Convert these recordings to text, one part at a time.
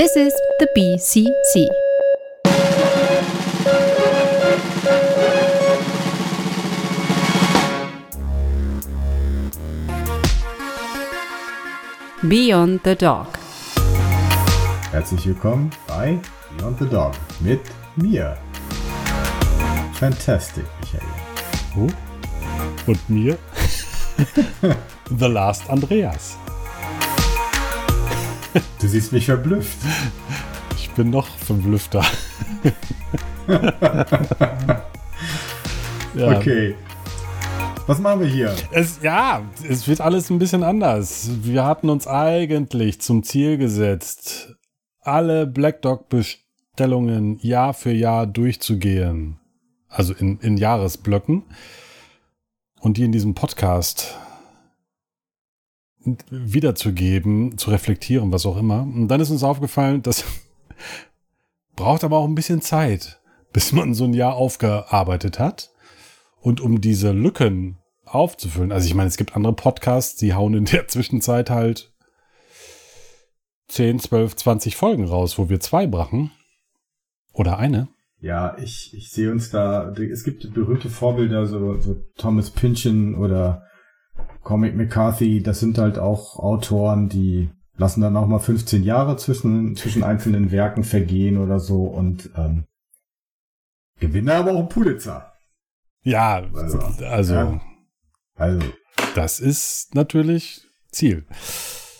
This is the BCC. Beyond the Dog. Herzlich willkommen bei Beyond the Dog mit mir. Fantastic, Michael. Oh. Und mir? The Last Andreas. Du siehst mich verblüfft. Ich bin noch verblüffter. ja. Okay. Was machen wir hier? Es, ja, es wird alles ein bisschen anders. Wir hatten uns eigentlich zum Ziel gesetzt, alle Black Dog Bestellungen Jahr für Jahr durchzugehen. Also in, in Jahresblöcken. Und die in diesem Podcast wiederzugeben, zu reflektieren, was auch immer. Und dann ist uns aufgefallen, das braucht aber auch ein bisschen Zeit, bis man so ein Jahr aufgearbeitet hat. Und um diese Lücken aufzufüllen, also ich meine, es gibt andere Podcasts, die hauen in der Zwischenzeit halt 10, 12, 20 Folgen raus, wo wir zwei brachen. Oder eine. Ja, ich, ich sehe uns da, es gibt berühmte Vorbilder, so, so Thomas Pynchon oder Comic McCarthy, das sind halt auch Autoren, die lassen dann auch mal 15 Jahre zwischen, zwischen einzelnen Werken vergehen oder so und ähm, gewinnen aber auch einen Pulitzer. Ja, also, also, ja, also, das ist natürlich Ziel.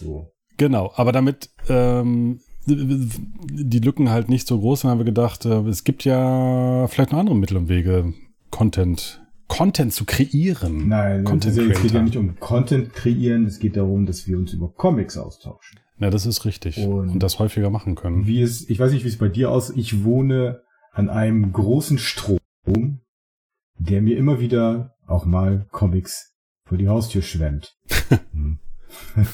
So. Genau, aber damit ähm, die Lücken halt nicht so groß sind, haben wir gedacht, äh, es gibt ja vielleicht noch andere Mittel und Wege, Content Content zu kreieren. Nein, Content es geht ja nicht um Content kreieren, es geht darum, dass wir uns über Comics austauschen. Ja, das ist richtig. Und, und das häufiger machen können. Wie es, ich weiß nicht, wie es bei dir aussieht. Ich wohne an einem großen Strom, der mir immer wieder auch mal Comics vor die Haustür schwemmt. Hm.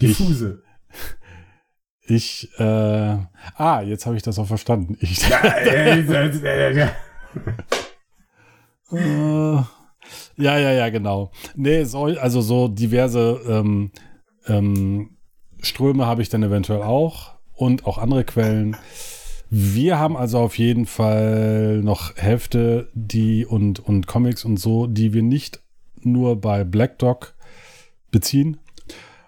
Diffuse. Ich, ich äh, ah, jetzt habe ich das auch verstanden. Ich, ja, äh, ja, ja, ja, genau. Nee, so, also so diverse ähm, ähm, Ströme habe ich dann eventuell auch und auch andere Quellen. Wir haben also auf jeden Fall noch Hefte, die und, und Comics und so, die wir nicht nur bei Black Dog beziehen.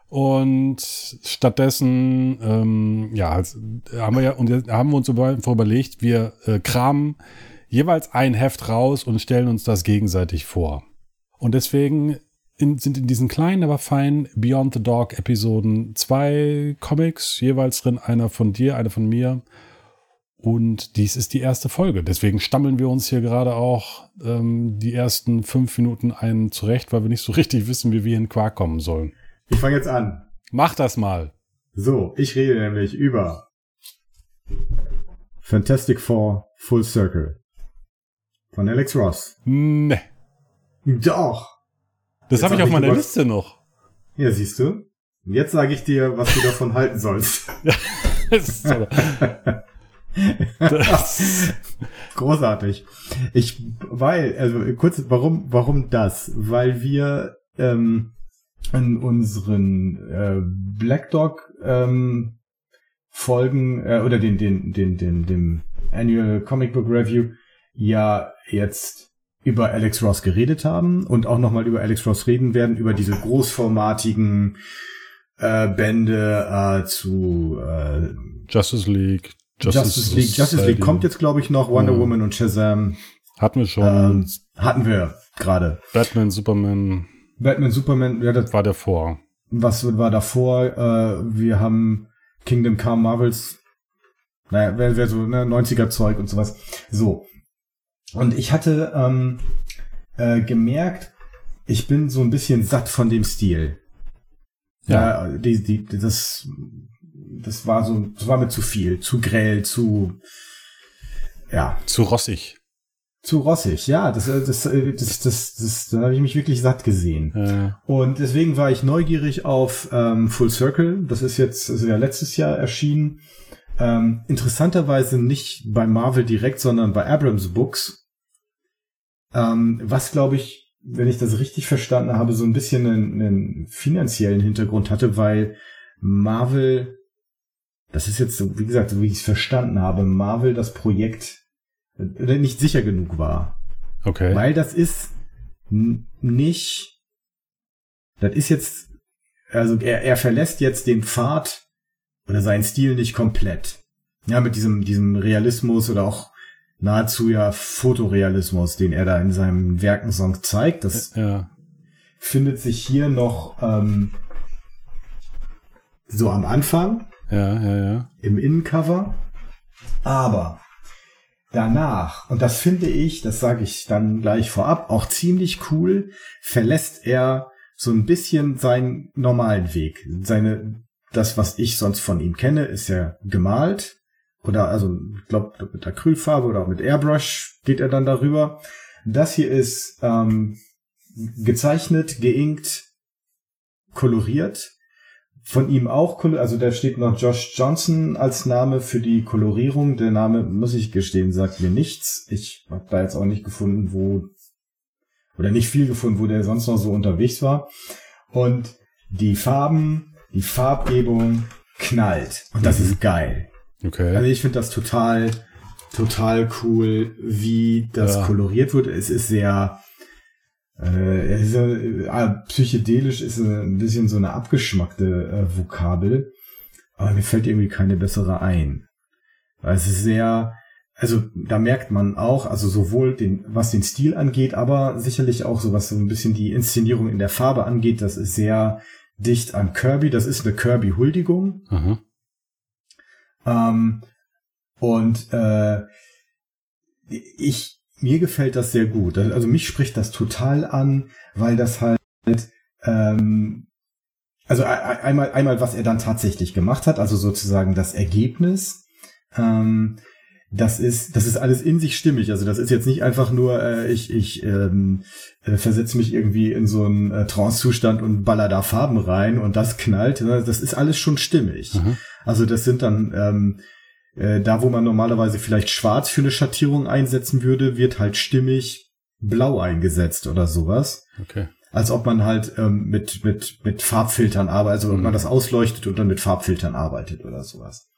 Und stattdessen, ähm, ja, haben wir ja, und haben wir uns überlegt, wir äh, kramen jeweils ein Heft raus und stellen uns das gegenseitig vor. Und deswegen in, sind in diesen kleinen, aber feinen Beyond the Dog Episoden zwei Comics, jeweils drin einer von dir, einer von mir. Und dies ist die erste Folge. Deswegen stammeln wir uns hier gerade auch ähm, die ersten fünf Minuten ein zurecht, weil wir nicht so richtig wissen, wie wir in Quark kommen sollen. Ich fange jetzt an. Mach das mal. So, ich rede nämlich über Fantastic Four Full Circle. Von Alex Ross. Nee. Doch. Das habe ich auf meiner Liste noch. Ja, siehst du. Jetzt sage ich dir, was du davon halten sollst. das Großartig. Ich, weil, also kurz, warum, warum das? Weil wir ähm, in unseren äh, Black Dog ähm, Folgen äh, oder den, den, den, den, dem Annual Comic Book Review ja jetzt über Alex Ross geredet haben und auch nochmal über Alex Ross reden werden, über diese großformatigen äh, Bände äh, zu äh, Justice League. Justice, Justice League. Justice League kommt jetzt, glaube ich, noch. Wonder ja. Woman und Shazam. Hatten wir schon. Ähm, hatten wir gerade. Batman, Superman. Batman, Superman, ja, das war davor. Was war davor? Äh, wir haben Kingdom Come Marvels. Naja, wäre wär so ne, 90er Zeug und sowas. So. Und ich hatte ähm, äh, gemerkt, ich bin so ein bisschen satt von dem Stil. Ja, ja die, die, das, das war so, das war mir zu viel, zu grell, zu, ja. Zu rossig. Zu rossig, ja, das, das, das, das, das, das da habe ich mich wirklich satt gesehen. Ja. Und deswegen war ich neugierig auf ähm, Full Circle. Das ist jetzt, das ist ja letztes Jahr erschienen. Ähm, interessanterweise nicht bei Marvel direkt, sondern bei Abrams Books. Ähm, was, glaube ich, wenn ich das richtig verstanden habe, so ein bisschen einen, einen finanziellen Hintergrund hatte, weil Marvel das ist jetzt, so, wie gesagt, so wie ich es verstanden habe, Marvel das Projekt äh, nicht sicher genug war. Okay. Weil das ist nicht, das ist jetzt, also er, er verlässt jetzt den Pfad oder seinen Stil nicht komplett. Ja, mit diesem, diesem Realismus oder auch nahezu ja Fotorealismus, den er da in seinem Werkensong zeigt. Das ja. findet sich hier noch ähm, so am Anfang. Ja, ja, ja. Im Innencover. Aber danach, und das finde ich, das sage ich dann gleich vorab, auch ziemlich cool, verlässt er so ein bisschen seinen normalen Weg. Seine, das, was ich sonst von ihm kenne, ist ja gemalt. Oder also, ich glaube, mit Acrylfarbe oder mit Airbrush geht er dann darüber. Das hier ist ähm, gezeichnet, geinkt, koloriert von ihm auch, also da steht noch Josh Johnson als Name für die Kolorierung. Der Name, muss ich gestehen, sagt mir nichts. Ich habe da jetzt auch nicht gefunden, wo, oder nicht viel gefunden, wo der sonst noch so unterwegs war. Und die Farben, die Farbgebung knallt. Und das mhm. ist geil. Okay. Also ich finde das total, total cool, wie das ja. koloriert wird. Es ist sehr, äh, ist, äh, psychedelisch ist ein bisschen so eine abgeschmackte äh, Vokabel, aber mir fällt irgendwie keine bessere ein. Weil es ist sehr, also da merkt man auch, also sowohl den, was den Stil angeht, aber sicherlich auch so was so ein bisschen die Inszenierung in der Farbe angeht, das ist sehr dicht an Kirby. Das ist eine Kirby-Huldigung. Ähm, und äh, ich mir gefällt das sehr gut. Also mich spricht das total an, weil das halt ähm, also einmal einmal was er dann tatsächlich gemacht hat, also sozusagen das Ergebnis. Ähm, das ist das ist alles in sich stimmig. Also das ist jetzt nicht einfach nur äh, ich ich ähm, äh, versetze mich irgendwie in so einen äh, Trance-Zustand und baller da Farben rein und das knallt. Das ist alles schon stimmig. Mhm. Also das sind dann ähm, äh, da, wo man normalerweise vielleicht schwarz für eine Schattierung einsetzen würde, wird halt stimmig blau eingesetzt oder sowas. Okay. Als ob man halt ähm, mit, mit, mit Farbfiltern arbeitet, also mhm. ob man das ausleuchtet und dann mit Farbfiltern arbeitet oder sowas.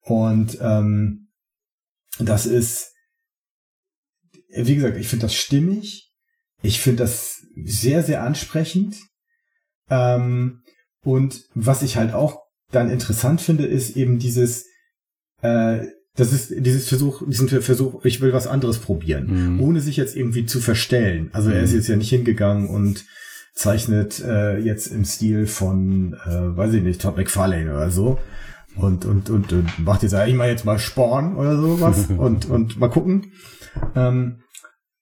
Und ähm, das ist, wie gesagt, ich finde das stimmig. Ich finde das sehr, sehr ansprechend. Ähm, und was ich halt auch dann interessant finde, ist eben dieses, äh, das ist dieses Versuch, diesen Versuch, ich will was anderes probieren, mhm. ohne sich jetzt irgendwie zu verstellen. Also er ist mhm. jetzt ja nicht hingegangen und zeichnet äh, jetzt im Stil von, äh, weiß ich nicht, Todd McFarlane oder so und und und, und macht jetzt eigentlich mal jetzt mal Sporn oder sowas und und mal gucken. Ähm,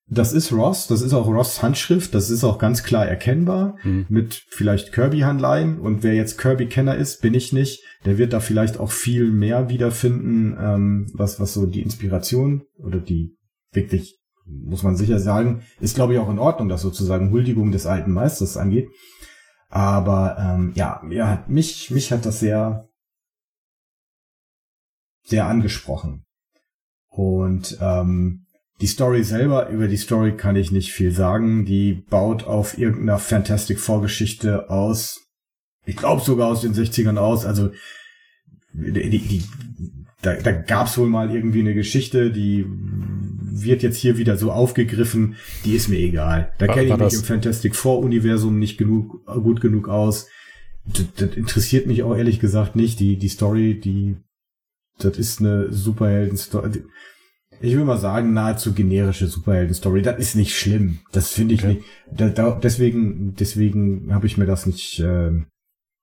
das ist Ross, das ist auch Ross Handschrift, das ist auch ganz klar erkennbar mhm. mit vielleicht Kirby-Handlein und wer jetzt Kirby-Kenner ist, bin ich nicht, der wird da vielleicht auch viel mehr wiederfinden, ähm, was, was so die Inspiration oder die wirklich, muss man sicher sagen, ist glaube ich auch in Ordnung, dass sozusagen Huldigung des alten Meisters angeht. Aber ähm, ja, ja, mich, mich hat das sehr, sehr angesprochen. Und ähm, die Story selber, über die Story kann ich nicht viel sagen. Die baut auf irgendeiner Fantastic Vorgeschichte aus. Ich glaube sogar aus den 60ern aus. Also die, die, da, da gab es wohl mal irgendwie eine Geschichte, die wird jetzt hier wieder so aufgegriffen. Die ist mir egal. Da kenne ich mich im Fantastic Four Universum nicht genug gut genug aus. Das, das interessiert mich auch ehrlich gesagt nicht. Die die Story, die das ist eine Superhelden-Story ich will mal sagen, nahezu generische Superhelden-Story. Das ist nicht schlimm. Das finde ich okay. nicht. Da, da, deswegen, deswegen habe ich mir das nicht äh,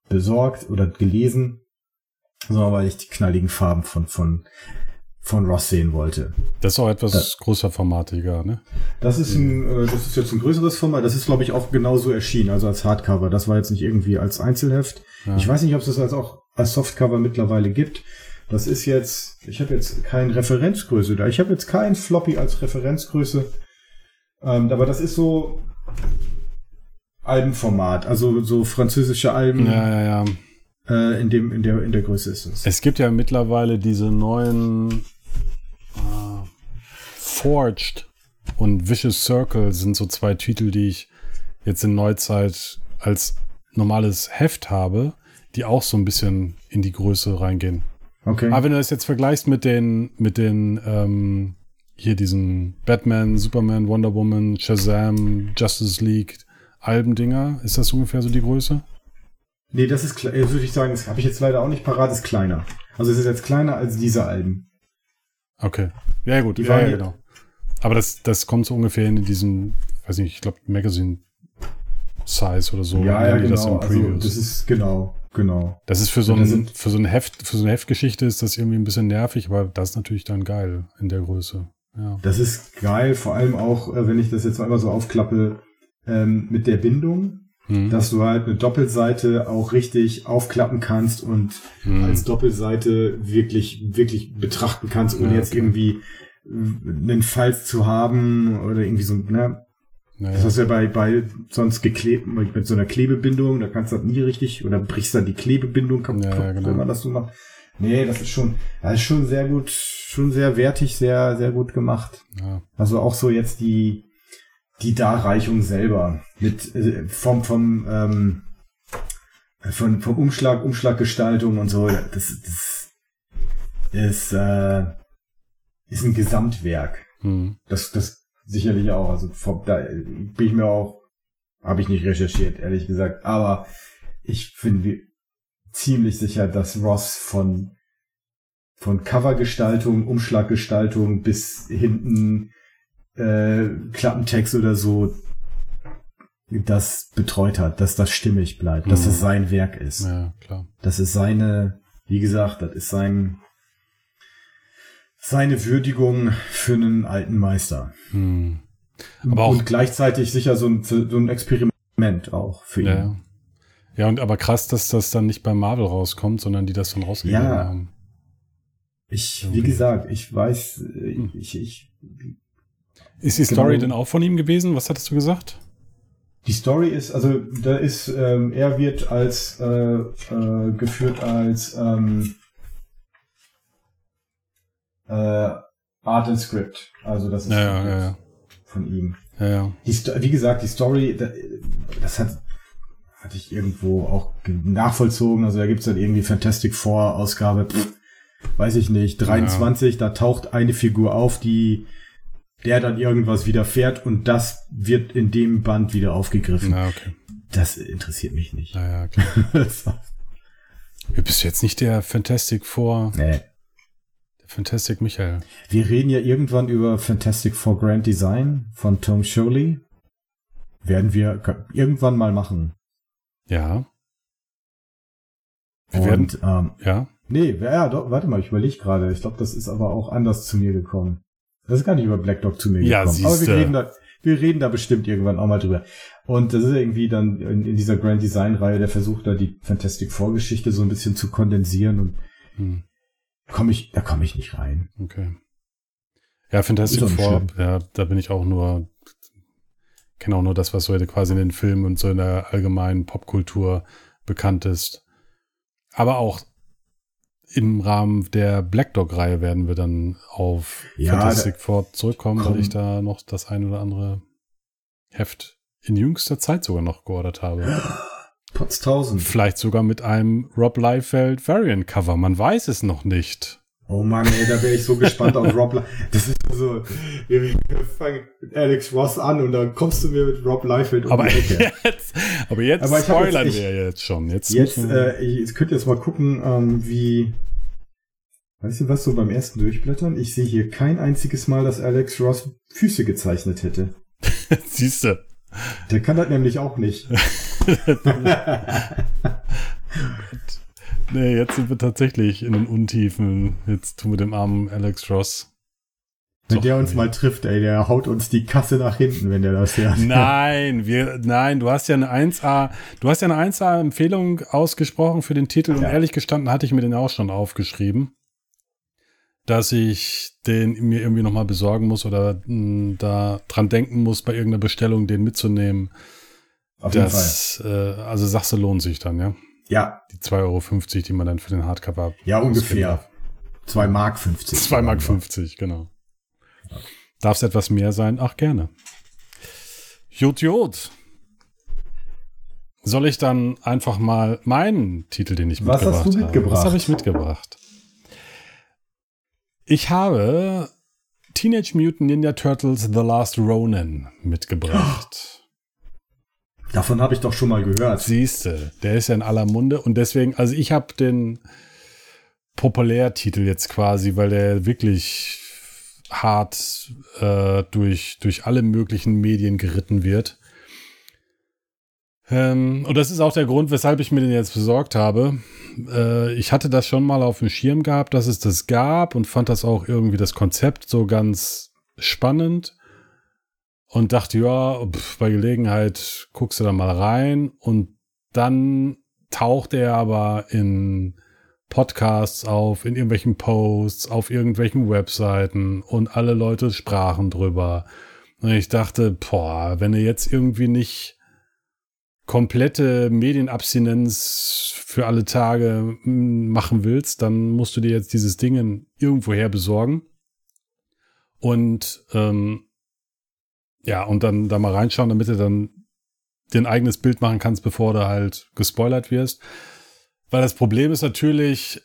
besorgt oder gelesen, sondern weil ich die knalligen Farben von von von Ross sehen wollte. Das ist auch etwas das, größer formatiger, ne? Das ist ein, äh, das ist jetzt ein größeres Format. Das ist, glaube ich, auch genauso erschienen, also als Hardcover. Das war jetzt nicht irgendwie als Einzelheft. Ja. Ich weiß nicht, ob es das als auch als Softcover mittlerweile gibt. Das ist jetzt, ich habe jetzt keine Referenzgröße da. Ich habe jetzt kein Floppy als Referenzgröße. Ähm, aber das ist so Albenformat, also so französische Alben. Ja, ja, ja. Äh, in, dem, in, der, in der Größe ist es. Es gibt ja mittlerweile diese neuen äh, Forged und Vicious Circle sind so zwei Titel, die ich jetzt in Neuzeit als normales Heft habe, die auch so ein bisschen in die Größe reingehen. Okay. Aber wenn du das jetzt vergleichst mit den, mit den, ähm, hier diesen Batman, Superman, Wonder Woman, Shazam, Justice League Albendinger, ist das ungefähr so die Größe? Nee, das ist, äh, würde ich sagen, das habe ich jetzt leider auch nicht parat, ist kleiner. Also es ist jetzt kleiner als diese Alben. Okay. Ja, gut, Die ja, ja, genau. Aber das, das kommt so ungefähr in diesen, weiß nicht, ich glaube, Magazine Size oder so. ja, ja, das genau. in Also das ist, genau, genau. Das ist für so, ein, für so ein Heft, für so eine Heftgeschichte ist das irgendwie ein bisschen nervig, aber das ist natürlich dann geil in der Größe. Ja. Das ist geil, vor allem auch, äh, wenn ich das jetzt mal immer so aufklappe, ähm, mit der Bindung, Hm. dass du halt eine Doppelseite auch richtig aufklappen kannst und Hm. als Doppelseite wirklich, wirklich betrachten kannst, ohne Ja, jetzt okay. irgendwie äh, einen Falz zu haben oder irgendwie so, ne? Ja, Das du ja bei, bei sonst geklebt, mit so einer Klebebindung, da kannst du das nie richtig, oder brichst dann die Klebebindung kaputt, Ja, ja, genau. wenn man das so macht. Nee, das ist schon, das ist schon sehr gut, schon sehr wertig, sehr, sehr gut gemacht. ja. Also auch so jetzt die, die Darreichung selber mit äh, vom vom ähm, von vom Umschlag Umschlaggestaltung und so das das ist äh, ist ein Gesamtwerk Hm. das das sicherlich auch also vom, da bin ich mir auch habe ich nicht recherchiert ehrlich gesagt aber ich bin ziemlich sicher dass Ross von von Covergestaltung Umschlaggestaltung bis hinten äh, Klappentext oder so das betreut hat, dass das stimmig bleibt, dass Mhm. es sein Werk ist. ja, klar. Das ist seine, wie gesagt, das ist sein, seine Würdigung für einen alten Meister. Hm. Aber auch- Und gleichzeitig sicher so ein, so ein Experiment auch für ihn. Ja, ja. und aber krass, dass das dann nicht bei Marvel rauskommt, sondern die das dann rausgegeben Ja. haben. Ich, wie gesagt, ich weiß, äh, Hm. ich, ich, Ist die Genau. Story denn auch von ihm gewesen? Was hattest du gesagt? Die Story ist, also da ist, ähm, er wird als äh, äh, geführt als ähm, äh, Art and Script. Also das ist Ja, ja, ja, ja. von ihm. Wie gesagt, die Story, da- das hat hatte ich irgendwo auch ge- nachvollzogen. Also da gibt's dann irgendwie Fantastic Four Ausgabe, pff, weiß ich nicht, 23, da taucht eine Figur auf, die der dann irgendwas widerfährt und das wird in dem Band wieder aufgegriffen. Okay. Das interessiert mich nicht. Okay. Bist du jetzt nicht der Fantastic Four, nee. Fantastic Michael? Wir reden ja irgendwann über Fantastic Four Grand Design von Tom Shirley. Werden wir irgendwann mal machen. Ja. Wir werden, Und, ähm, ja. nee, ja, doch, warte mal, ich überlege gerade. Ich glaube, das ist aber auch anders zu mir gekommen. Das ist gar nicht über Black Dog zu mir Ja, gekommen. Aber siehste. wir reden, da, wir reden da bestimmt irgendwann auch mal drüber. Und das ist irgendwie dann in, in dieser Grand Design Reihe der Versuch, da die Fantastic Four Geschichte so ein bisschen zu kondensieren und Hm, komme ich, da komme ich nicht rein. okay. Ja, Fantastic Four, ja, da bin ich auch nur, kenne auch nur das, was so quasi in den Filmen und so in der allgemeinen Popkultur bekannt ist. Aber auch im Rahmen der Black Dog-Reihe werden wir dann auf Ja, Fantastic Four zurückkommen, weil komm. ich da noch das ein oder andere Heft in jüngster Zeit sogar noch geordert habe. Potztausend. Vielleicht sogar mit einem Rob Liefeld Variant Cover. Man weiß es noch nicht. Oh Mann, ey, da wäre ich so gespannt auf Rob. Li- Das ist so, wir, fangen mit Alex Ross an und dann kommst du mir mit Rob Liefeld um Aber die Ecke. jetzt, aber jetzt Aber spoilern jetzt- ich- wir jetzt schon. Jetzt, Jetzt, äh, ich, jetzt könnt ihr jetzt mal gucken, ähm, wie, weißt du was, so beim ersten Durchblättern, ich sehe hier kein einziges Mal, dass Alex Ross Füße gezeichnet hätte. siehst du. Der kann das nämlich auch nicht. Nee, jetzt sind wir tatsächlich in den Untiefen. Jetzt tun wir dem armen Alex Ross. Wenn Doch, der uns nee. mal trifft, ey, der haut uns die Kasse nach hinten, wenn der das hört. Nein, wir, nein, du hast ja eine 1A, du hast ja eine 1A-Empfehlung ausgesprochen für den Titel und Ja. ehrlich gestanden hatte ich mir den auch schon aufgeschrieben, dass ich den mir irgendwie nochmal besorgen muss oder mh, da dran denken muss, bei irgendeiner Bestellung den mitzunehmen. Auf jeden Das, äh, also sagst du, lohnt sich dann, ja? Fall. Ja, Die 2,50 Euro, die man dann für den Hardcover. ja, ausgeben ungefähr. darf. 2 Mark 50. 2 Mark 50, genau. Darf es etwas mehr sein? Ach, gerne. Jut, Jut. Soll ich dann einfach mal meinen Titel, den ich Was hast mitgebracht du habe? mitgebracht? Was habe ich mitgebracht? Ich habe Teenage Mutant Ninja Turtles The Last Ronin mitgebracht. Davon habe ich doch schon mal gehört. Siehste, der ist ja in aller Munde und deswegen, also ich habe den Populärtitel jetzt quasi, weil der wirklich hart äh, durch, durch alle möglichen Medien geritten wird. Ähm, und das ist auch der Grund, weshalb ich mir den jetzt besorgt habe. Äh, ich hatte das schon mal auf dem Schirm gehabt, dass es das gab und fand das auch irgendwie das Konzept so ganz spannend und dachte, ja, pf, bei Gelegenheit guckst du da mal rein und dann taucht er aber in Podcasts auf, in irgendwelchen Posts, auf irgendwelchen Webseiten und alle Leute sprachen drüber. Und ich dachte, boah, wenn du jetzt irgendwie nicht komplette Medienabstinenz für alle Tage mm, machen willst, dann musst du dir jetzt dieses Ding irgendwoher besorgen. Und ähm, ja, und dann da mal reinschauen, damit du dann dir ein eigenes Bild machen kannst, bevor du halt gespoilert wirst. Weil das Problem ist natürlich,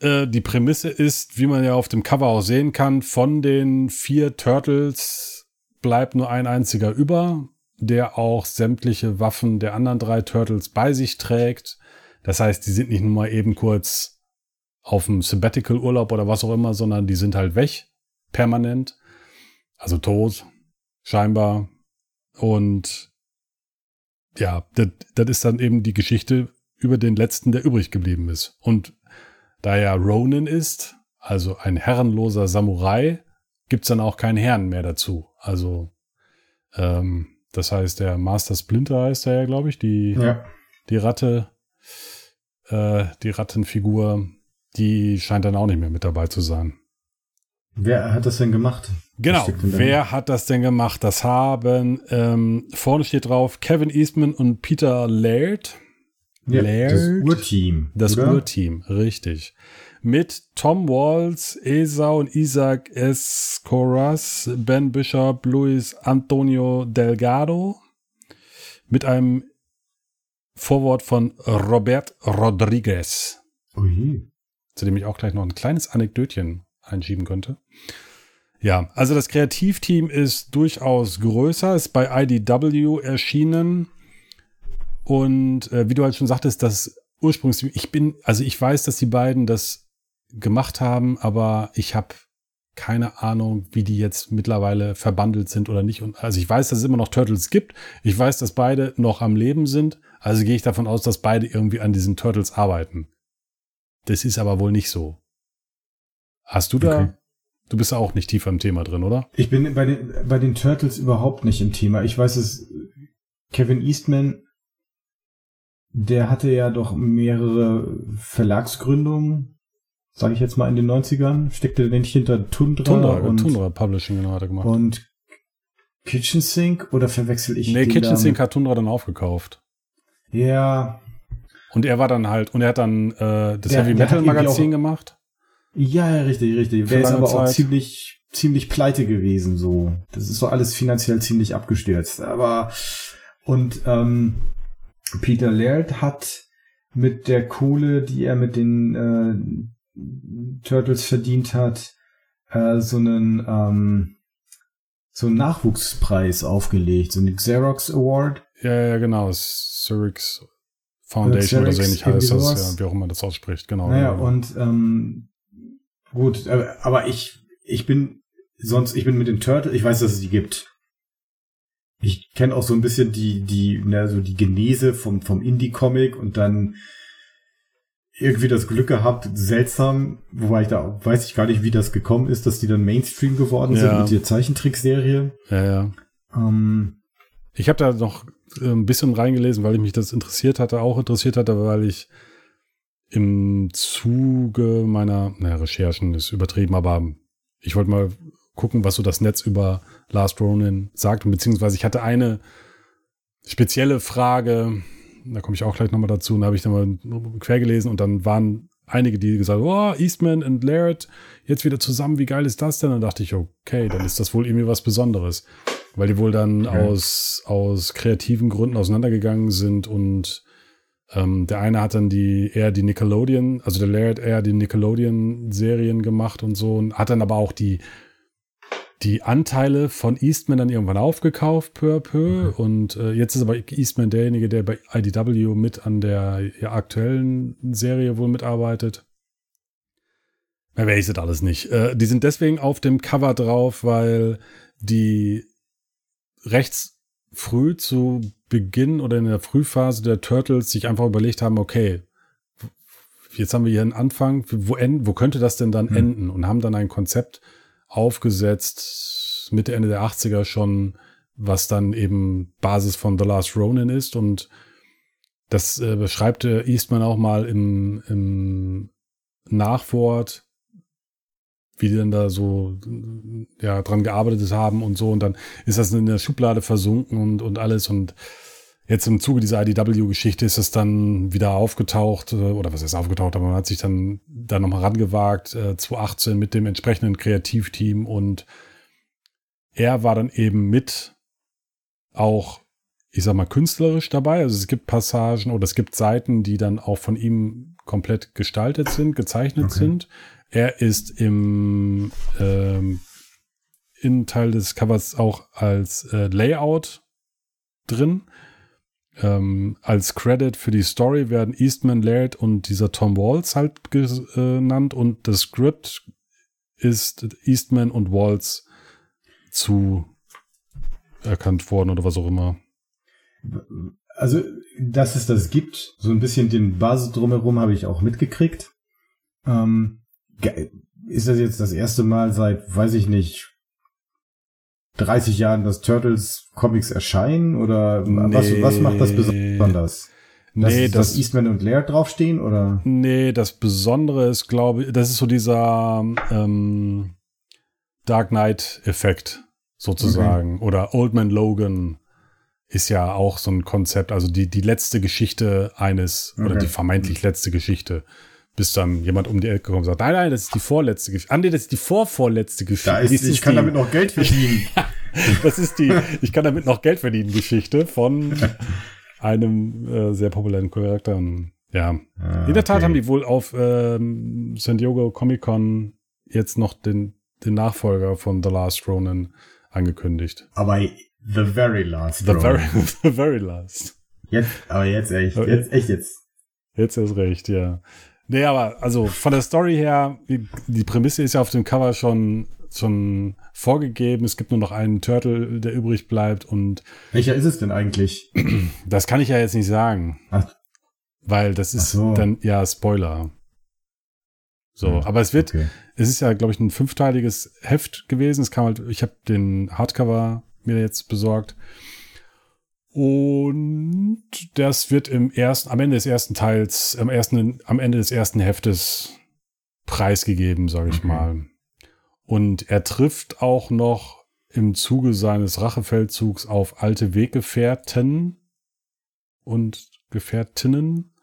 äh, die Prämisse ist, wie man ja auf dem Cover auch sehen kann, von den vier Turtles bleibt nur ein einziger über der auch sämtliche Waffen der anderen drei Turtles bei sich trägt. Das heißt, die sind nicht nur mal eben kurz auf dem Sabbatical-Urlaub oder was auch immer, sondern die sind halt weg, permanent. Also tot, scheinbar. Und ja, das, ist dann eben die Geschichte über den letzten, der übrig geblieben ist. Und da er Ronin ist, also ein herrenloser Samurai, gibt's dann auch keinen Herrn mehr dazu. Also ähm, das heißt, der Master Splinter heißt er ja, glaube ich, die, ja. die Ratte, äh, die Rattenfigur, die scheint dann auch nicht mehr mit dabei zu sein. Wer hat das denn gemacht? Genau, wer hat das denn gemacht? Das haben, ähm, vorne steht drauf Kevin Eastman und Peter Laird. Ja, Laird. Das Urteam. Das oder? Urteam, richtig mit Tom Walls, Esau und Isaac Escoras, Ben Bishop, Luis Antonio Delgado, mit einem Vorwort von Robert Rodriguez. Ui. Zu dem ich auch gleich noch ein kleines Anekdötchen einschieben könnte. Ja, also das Kreativteam ist durchaus größer, ist bei IDW erschienen. Und äh, wie du halt schon sagtest, das Ursprungsteam, ich bin, also ich weiß, dass die beiden das gemacht haben, aber ich habe keine Ahnung, wie die jetzt mittlerweile verbandelt sind oder nicht. Und also ich weiß, dass es immer noch Turtles gibt. Ich weiß, dass beide noch am Leben sind. Also gehe ich davon aus, dass beide irgendwie an diesen Turtles arbeiten. Das ist aber wohl nicht so. Hast du da? Du bist auch nicht tiefer im Thema drin, oder? Ich bin bei den, bei den Turtles überhaupt nicht im Thema. Ich weiß es, Kevin Eastman, der hatte ja doch mehrere Verlagsgründungen sage ich jetzt mal in den 90ern, steckte der nicht hinter Tundra, Tundra und Tundra Publishing genau hat er gemacht. Und Kitchen Sink oder verwechsel ich Nee, Kitchen Sink hat Tundra dann aufgekauft. Ja. Und er war dann halt, und er hat dann äh, das der, Heavy Metal Magazin gemacht. Ja, richtig, richtig. Der ist aber Zeit. auch ziemlich, ziemlich pleite gewesen, so. Das ist so alles finanziell ziemlich abgestürzt. Aber, und ähm, Peter Laird hat mit der Kohle, die er mit den äh, Turtles verdient hat, äh, so einen ähm, so einen Nachwuchspreis aufgelegt, so einen Xerox Award. Ja, ja, genau, Xerox Foundation oder, oder so ähnlich heißt das, ja, wie auch immer das ausspricht, genau. Naja, genau. und ähm, gut, äh, aber ich ich bin sonst, ich bin mit den Turtles, ich weiß, dass es die gibt. Ich kenne auch so ein bisschen die, die, na, so die Genese vom, vom Indie-Comic und dann irgendwie das Glück gehabt, seltsam, wobei ich da weiß ich gar nicht, wie das gekommen ist, dass die dann Mainstream geworden ja. sind mit der Zeichentrickserie. Ja, ja. Ähm, ich habe da noch äh, ein bisschen reingelesen, weil ich mich das interessiert hatte, auch interessiert hatte, weil ich im Zuge meiner, naja, Recherchen ist übertrieben, aber ich wollte mal gucken, was so das Netz über Last Ronin sagt, beziehungsweise ich hatte eine spezielle Frage, da komme ich auch gleich nochmal dazu, und da habe ich dann mal quer gelesen und dann waren einige, die gesagt haben, oh, Eastman und Laird jetzt wieder zusammen, wie geil ist das denn? Und dann dachte ich, okay, dann ist das wohl irgendwie was Besonderes. Weil die wohl dann okay. aus, aus kreativen Gründen auseinandergegangen sind und Ähm, der eine hat dann die eher die Nickelodeon, also der Laird eher die Nickelodeon-Serien gemacht und so und hat dann aber auch die die Anteile von Eastman dann irgendwann aufgekauft, peu à peu. Okay. Und äh, jetzt ist aber Eastman derjenige, der bei IDW mit an der aktuellen Serie wohl mitarbeitet. Mehr weiß ich alles nicht. Äh, die sind deswegen auf dem Cover drauf, weil die rechts früh zu Beginn oder in der Frühphase der Turtles sich einfach überlegt haben, okay, jetzt haben wir hier einen Anfang, wo, end, wo könnte das denn dann hm. enden? Und haben dann ein Konzept aufgesetzt, Mitte, Ende der 80er schon, was dann eben Basis von The Last Ronin ist. Und das äh, beschreibt Eastman auch mal im, im Nachwort, wie die dann da so ja dran gearbeitet haben und so. Und dann ist das in der Schublade versunken und und alles. Und jetzt im Zuge dieser IDW-Geschichte ist es dann wieder aufgetaucht äh, oder was ist aufgetaucht, aber man hat sich dann da nochmal rangewagt äh, 2018 mit dem entsprechenden Kreativteam. Und er war dann eben mit auch ich sag mal künstlerisch dabei, also es gibt Passagen oder es gibt Seiten, die dann auch von ihm komplett gestaltet sind, gezeichnet okay. sind er ist im ähm, Innenteil des Covers auch als äh, Layout drin. Ähm, als Credit für die Story werden Eastman, Laird und dieser Tom Waltz halt genannt und das Script ist Eastman und Waltz zu erkannt worden oder was auch immer. Also, dass es das gibt, so ein bisschen den Basis drumherum habe ich auch mitgekriegt. Ähm, ist das jetzt das erste Mal seit, weiß ich nicht, 30 Jahren, dass Turtles Comics erscheinen? Oder nee. was, was macht das besonders? Dass, nee, das, dass Eastman und Laird draufstehen, oder? Nee, das Besondere ist, glaube ich, das ist so dieser ähm, Dark Knight-Effekt sozusagen. Okay. Oder Old Man Logan ist ja auch so ein Konzept, also die, die letzte Geschichte eines, okay. oder die vermeintlich letzte Geschichte bis dann jemand um die Ecke kommt und sagt, nein, nein, das ist die vorletzte Geschichte. Ah, nee, das ist die vorvorletzte Geschichte. Da ist, ist ich kann die, damit noch Geld verdienen. das ist die, ich kann damit noch Geld verdienen Geschichte von einem äh, sehr populären Charakter. Ja. Ah, In der Tat okay. haben die wohl auf ähm, San Diego Comic Con jetzt noch den, den Nachfolger von The Last Ronin angekündigt. Aber The Very Last The, very, the very Last. Jetzt, aber jetzt echt, jetzt echt jetzt. Jetzt erst recht, ja. Nee, aber also von der Story her, die Prämisse ist ja auf dem Cover schon, schon vorgegeben. Es gibt nur noch einen Turtle, der übrig bleibt und. Welcher ist es denn eigentlich? Das kann ich ja jetzt nicht sagen. Ach. Weil das ist so. dann ja Spoiler. So, hm, aber es wird, okay. es ist ja, glaube ich, ein fünfteiliges Heft gewesen. Es kam halt, ich habe den Hardcover mir jetzt besorgt. Und das wird im ersten, am Ende des ersten Teils, am ersten, am Ende des ersten Heftes preisgegeben, sage ich okay. mal. Und er trifft auch noch im Zuge seines Rachefeldzugs auf alte Weggefährten und Gefährtinnen,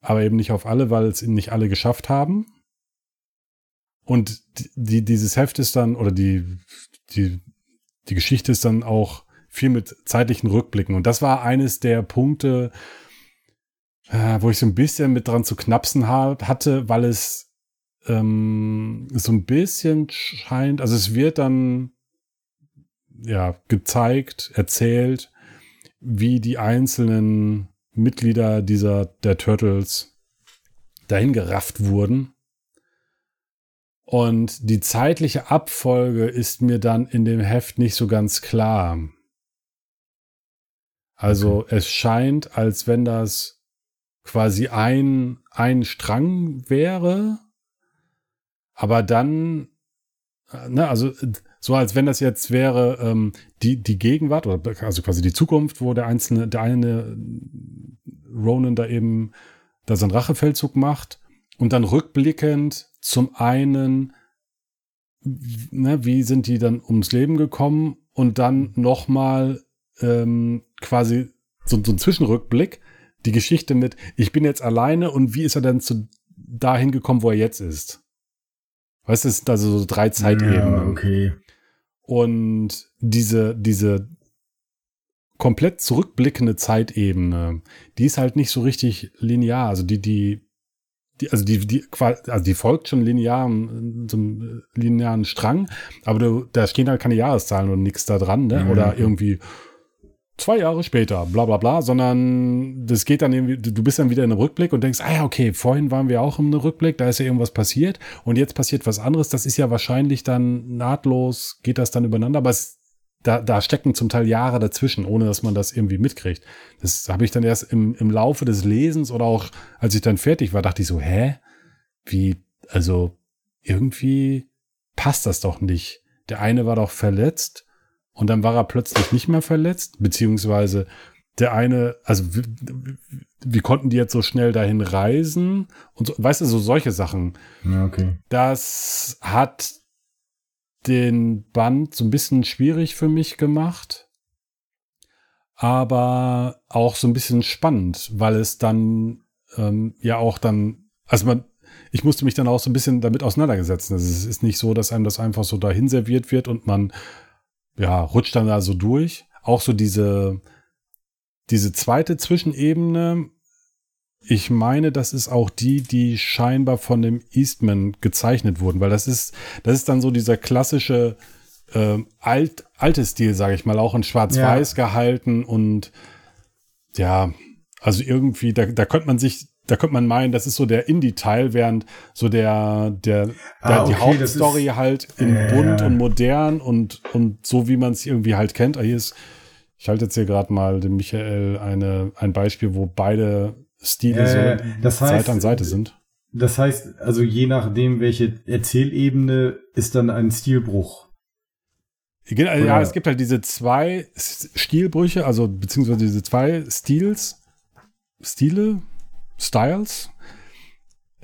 aber eben nicht auf alle, weil es ihn nicht alle geschafft haben. Und die, dieses Heft ist dann, oder die, die, die Geschichte ist dann auch viel mit zeitlichen Rückblicken. Und das war eines der Punkte, äh, wo ich so ein bisschen mit dran zu knapsen hatte, weil es ähm, so ein bisschen scheint, also es wird dann ja gezeigt, erzählt, wie die einzelnen Mitglieder dieser der Turtles dahin gerafft wurden. Und die zeitliche Abfolge ist mir dann in dem Heft nicht so ganz klar. Also okay. es scheint, als wenn das quasi ein, ein Strang wäre, aber dann, äh, ne, also so als wenn das jetzt wäre ähm, die, die Gegenwart, oder also quasi die Zukunft, wo der einzelne, der eine Ronan da eben da seinen Rachefeldzug macht und dann rückblickend zum einen, ne, wie sind die dann ums Leben gekommen und dann nochmal ähm, quasi so, so ein Zwischenrückblick, die Geschichte mit, ich bin jetzt alleine und wie ist er denn zu dahin gekommen, wo er jetzt ist? Weißt du, es sind also so drei Zeitebenen. Ja, okay. Und diese, diese komplett zurückblickende Zeitebene, die ist halt nicht so richtig linear. Also die, die, die also die, die, also die folgt schon linear, so einem linearen Strang, aber du, da stehen halt keine Jahreszahlen und nichts da dran, ne? Oder irgendwie zwei Jahre später, bla bla bla, sondern das geht dann irgendwie, du bist dann wieder in einem Rückblick und denkst, ah ja, okay, vorhin waren wir auch im Rückblick, da ist ja irgendwas passiert und jetzt passiert was anderes. Das ist ja wahrscheinlich dann nahtlos, geht das dann übereinander, aber es, da, da stecken zum Teil Jahre dazwischen, ohne dass man das irgendwie mitkriegt. Das habe ich dann erst im, im Laufe des Lesens oder auch als ich dann fertig war, dachte ich so, hä? Wie, also irgendwie passt das doch nicht. Der eine war doch verletzt und dann war er plötzlich nicht mehr verletzt, beziehungsweise der eine, also wie, wie konnten die jetzt so schnell dahin reisen? Und so, weißt du, so solche Sachen. Ja, okay. Das hat den Band so ein bisschen schwierig für mich gemacht, aber auch so ein bisschen spannend, weil es dann ähm, ja auch dann, also man, ich musste mich dann auch so ein bisschen damit auseinandergesetzt. Also es ist nicht so, dass einem das einfach so dahin serviert wird und man ja, rutscht dann da so durch. Auch so diese, diese zweite Zwischenebene, ich meine, das ist auch die, die scheinbar von dem Eastman gezeichnet wurden, weil das ist, das ist dann so dieser klassische äh, alt, alte Stil, sage ich mal, auch in Schwarz-Weiß ja. gehalten und ja, also irgendwie, da, da könnte man sich da könnte man meinen, das ist so der Indie-Teil, während so der, der, ah, der die Hauptstory ist, halt in äh, bunt und modern und, und so wie man es irgendwie halt kennt. Ah, hier ist, ich halte jetzt hier gerade mal dem Michael eine, ein Beispiel, wo beide Stile äh, so das heißt, Seite an Seite sind. Das heißt, also je nachdem, welche Erzählebene ist dann ein Stilbruch. Genau, ja, es gibt halt diese zwei Stilbrüche, also beziehungsweise diese zwei Stils, Stile, Styles.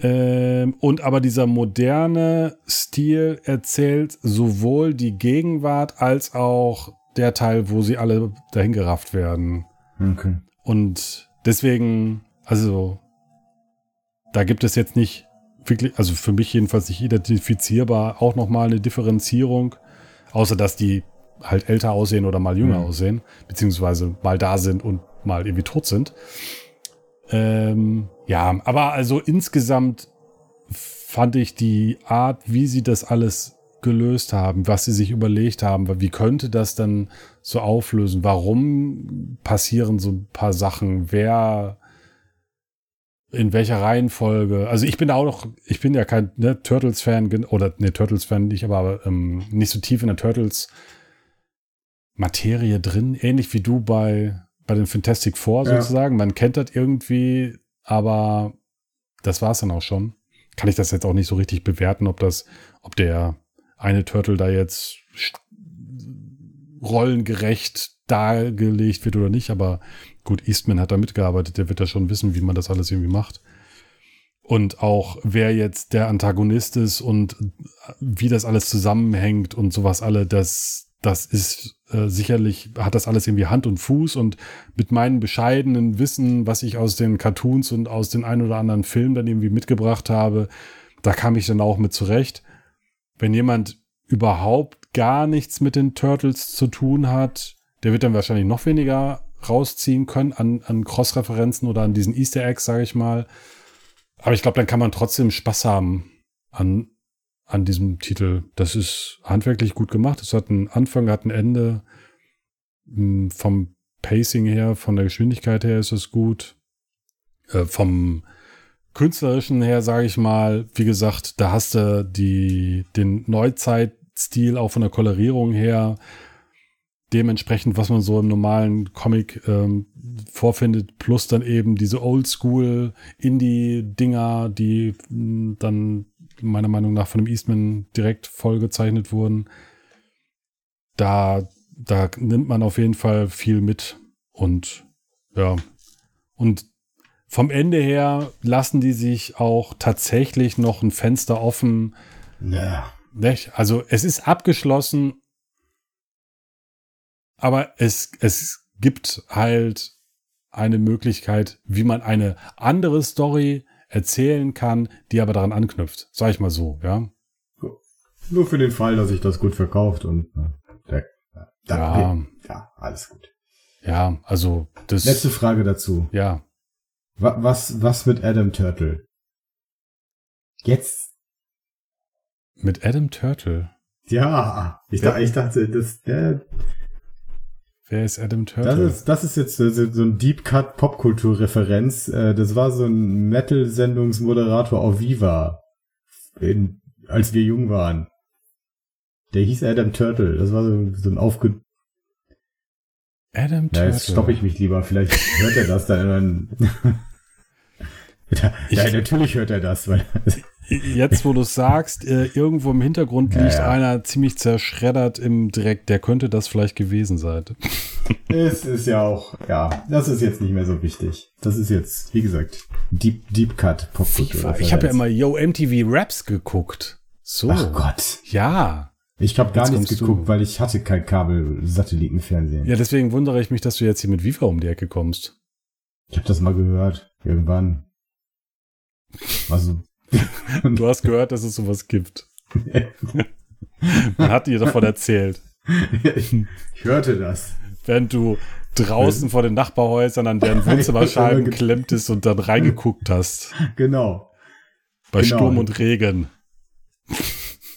Ähm, und aber dieser moderne Stil erzählt sowohl die Gegenwart als auch der Teil, wo sie alle dahin gerafft werden. Okay. Und deswegen, also, da gibt es jetzt nicht wirklich, also für mich jedenfalls nicht identifizierbar, auch nochmal eine Differenzierung, außer dass die halt älter aussehen oder mal jünger mhm. aussehen, beziehungsweise mal da sind und mal irgendwie tot sind. Ähm, ja, aber also insgesamt fand ich die Art, wie sie das alles gelöst haben, was sie sich überlegt haben, wie könnte das dann so auflösen? Warum passieren so ein paar Sachen? Wer in welcher Reihenfolge? Also ich bin auch noch, ich bin ja kein ne, Turtles-Fan oder ne, Turtles-Fan nicht, aber ähm, nicht so tief in der Turtles-Materie drin, ähnlich wie du bei bei den Fantastic Four ja. sozusagen. Man kennt das irgendwie, aber das war es dann auch schon. Kann ich das jetzt auch nicht so richtig bewerten, ob das, ob der eine Turtle da jetzt rollengerecht dargelegt wird oder nicht. Aber gut, Eastman hat da mitgearbeitet, der wird da schon wissen, wie man das alles irgendwie macht. Und auch wer jetzt der Antagonist ist und wie das alles zusammenhängt und sowas alle, das, das ist äh, sicherlich, hat das alles irgendwie Hand und Fuß und mit meinem bescheidenen Wissen, was ich aus den Cartoons und aus den ein oder anderen Filmen dann irgendwie mitgebracht habe, da kam ich dann auch mit zurecht. Wenn jemand überhaupt gar nichts mit den Turtles zu tun hat, der wird dann wahrscheinlich noch weniger rausziehen können an, an Cross-Referenzen oder an diesen Easter Eggs, sage ich mal. Aber ich glaube, dann kann man trotzdem Spaß haben an an diesem Titel. Das ist handwerklich gut gemacht. Es hat einen Anfang, hat ein Ende. Hm, vom Pacing her, von der Geschwindigkeit her ist es gut. Äh, vom künstlerischen her, sage ich mal, wie gesagt, da hast du die, den Neuzeit-Stil auch von der Kolorierung her dementsprechend, was man so im normalen Comic ähm, vorfindet, plus dann eben diese Oldschool Indie-Dinger, die mh, hm, dann meiner Meinung nach von dem Eastman direkt vollgezeichnet wurden. Da, da nimmt man auf jeden Fall viel mit und ja. Und vom Ende her lassen die sich auch tatsächlich noch ein Fenster offen. Ja. Also es ist abgeschlossen, aber es, es gibt halt eine Möglichkeit, wie man eine andere Story erzählen kann, die aber daran anknüpft. Sag ich mal so, ja. Nur für den Fall, dass sich das gut verkauft und äh, der, ja. ja, alles gut. Ja, also das. Letzte Frage dazu. Ja. Wa- Was, was mit Adam Turtle? Jetzt? Mit Adam Turtle. Ja, ich, Ja. dachte, ich dachte, das, der, Wer ist Adam Turtle? das ist, das ist jetzt so, so ein Deep Cut Popkultur-Referenz. Äh, Das war so ein Metal-Sendungsmoderator auf Viva, in, als wir jung waren. Der hieß Adam Turtle. Das war so, so ein aufge... Adam Ja, Turtle. jetzt stoppe ich mich lieber. Vielleicht hört er das dann. ja, ja, natürlich hört er das, weil Jetzt, wo du es sagst, äh, irgendwo im Hintergrund liegt ja. einer ziemlich zerschreddert im Dreck. Der könnte das vielleicht gewesen sein. es ist ja auch, ja, das ist jetzt nicht mehr so wichtig. Das ist jetzt, wie gesagt, Deep, Deep Cut Popkultur. Ich habe ja immer Yo MTV Raps geguckt. So. Ach Gott. Ja. Ich habe gar nichts geguckt, du. weil ich hatte kein Kabel-Satellitenfernsehen. Ja, deswegen wundere ich mich, dass du jetzt hier mit Viva um die Ecke kommst. Ich habe das mal gehört. Irgendwann. Also. Du hast gehört, dass es sowas gibt. Man hat dir davon erzählt. ich hörte das. Während du draußen vor den Nachbarhäusern an deren Wohnzimmerscheiben Ja, klemmtest und dann reingeguckt hast. Genau. Bei Genau. Sturm und Regen.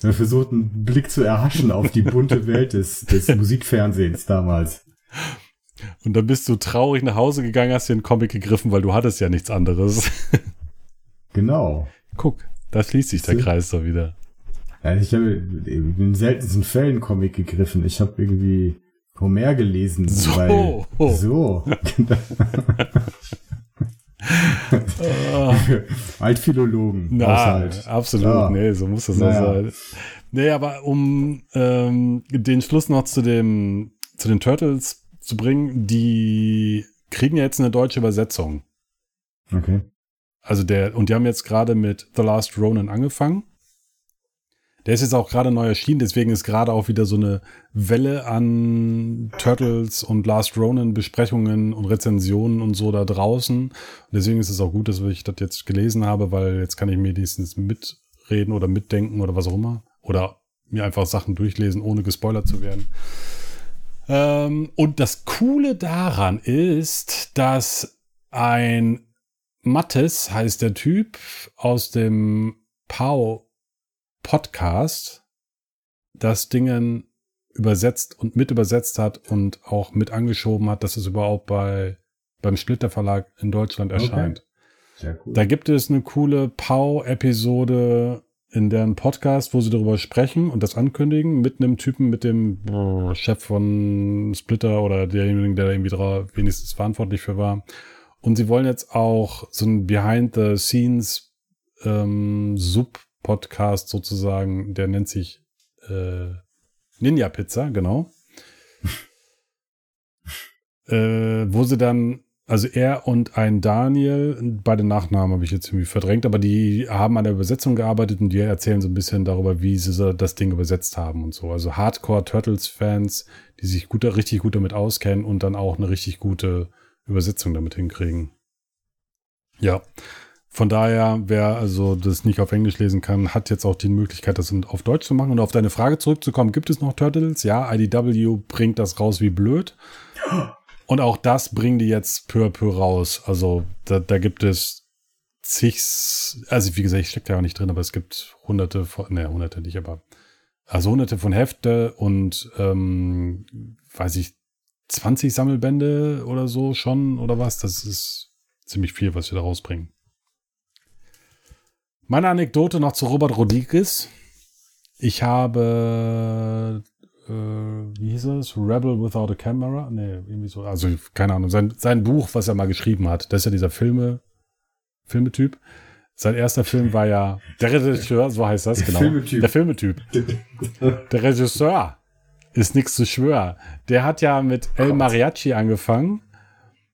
Wir versuchten einen Blick zu erhaschen auf die bunte Welt des, des Musikfernsehens damals. Und dann bist du traurig nach Hause gegangen, hast dir einen Comic gegriffen, weil du hattest ja nichts anderes. Genau. Guck, da schließt sich der. Kreis doch wieder. Ja, ich habe in den seltensten Fällen Comic gegriffen. Ich habe irgendwie Homer gelesen. So. Weil, so. Altphilologen. na, Haushalt. absolut, Ja. nee, so muss das Naja. auch sein. Nee, aber um ähm, den Schluss noch zu dem, zu den Turtles zu bringen, die kriegen ja jetzt eine deutsche Übersetzung. Okay. Also der, und die haben jetzt gerade mit The Last Ronin angefangen. Der ist jetzt auch gerade neu erschienen, deswegen ist gerade auch wieder so eine Welle an Turtles und Last Ronin Besprechungen und Rezensionen und so da draußen. Und deswegen ist es auch gut, dass ich das jetzt gelesen habe, weil jetzt kann ich mir wenigstens mitreden oder mitdenken oder was auch immer. Oder mir einfach Sachen durchlesen, ohne gespoilert zu werden. Ähm, und das Coole daran ist, dass ein Mattes heißt der Typ aus dem Pau Podcast das Dingen übersetzt und mit übersetzt hat und auch mit angeschoben hat, dass es überhaupt bei beim Splitter Verlag in Deutschland Okay. erscheint. Sehr cool. Da gibt es eine coole Pau-Episode in deren Podcast, wo sie darüber sprechen und das ankündigen mit einem Typen, mit dem Chef von Splitter oder derjenigen, der da irgendwie drauf wenigstens verantwortlich für war. Und sie wollen jetzt auch so ein Behind-the-Scenes ähm, Sub-Podcast sozusagen, der nennt sich äh, Ninja Pizza, genau. äh, wo sie dann, also er und ein Daniel, beide Nachnamen habe ich jetzt irgendwie verdrängt, aber die haben an der Übersetzung gearbeitet und die erzählen so ein bisschen darüber, wie sie das Ding übersetzt haben und so. Also Hardcore Turtles-Fans, die sich gut, richtig gut damit auskennen und dann auch eine richtig gute Übersetzung damit hinkriegen. Ja. Von daher, wer also das nicht auf Englisch lesen kann, hat jetzt auch die Möglichkeit, das auf Deutsch zu machen. Und auf deine Frage zurückzukommen, gibt es noch Turtles? Ja, IDW bringt das raus wie blöd. Und auch das bringen die jetzt peu à peu raus. Also da, da gibt es zig, also wie gesagt, ich stecke da auch nicht drin, aber es gibt hunderte von, ne, hunderte nicht, aber also hunderte von Hefte und ähm, weiß ich, 20 Sammelbände oder so schon oder was. Das ist ziemlich viel, was wir da rausbringen. Meine Anekdote noch zu Robert Rodriguez. Ich habe, äh, wie hieß es? Rebel Without a Camera? Nee, irgendwie so. Also, keine Ahnung. Sein, sein Buch, was er mal geschrieben hat, das ist ja dieser Filme, Filmetyp. Sein erster Film war ja der Regisseur, so heißt das, Der genau. Filmetyp. Der Filmetyp. Der Regisseur ist nichts zu schwören. Der hat ja mit El. Mariachi angefangen.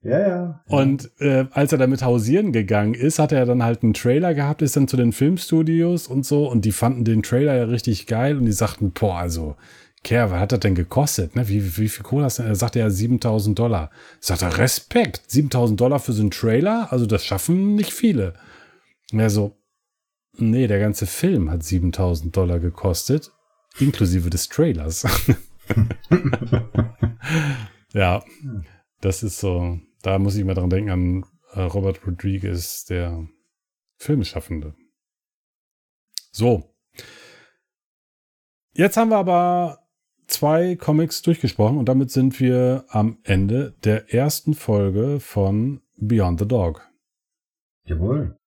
Ja, ja. Und äh, als er damit hausieren gegangen ist, hat er dann halt einen Trailer gehabt, ist dann zu den Filmstudios und so und die fanden den Trailer ja richtig geil und die sagten, boah, also, Kerl, was hat das denn gekostet? Ne? Wie, wie viel Kohle hast du denn? Er sagte ja 7000 Dollar. Sagt er, Respekt, 7000 Dollar für so einen Trailer? Also das schaffen nicht viele. Und er so, nee, der ganze Film hat 7000 Dollar gekostet, inklusive des Trailers. ja. Das ist so, da muss ich mal dran denken an äh, Robert Rodriguez, der Filmschaffende. So. Jetzt haben wir aber zwei Comics durchgesprochen und damit sind wir am Ende der ersten Folge von Beyond the Dog. Jawohl.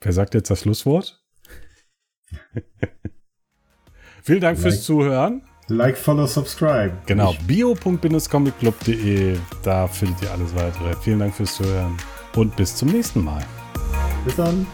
Wer sagt jetzt das Schlusswort? Vielen Dank fürs Like. Zuhören. Like, follow, subscribe. Genau, bio.comicclub.de, da findet ihr alles weitere. Vielen Dank fürs Zuhören und bis zum nächsten Mal. bis dann.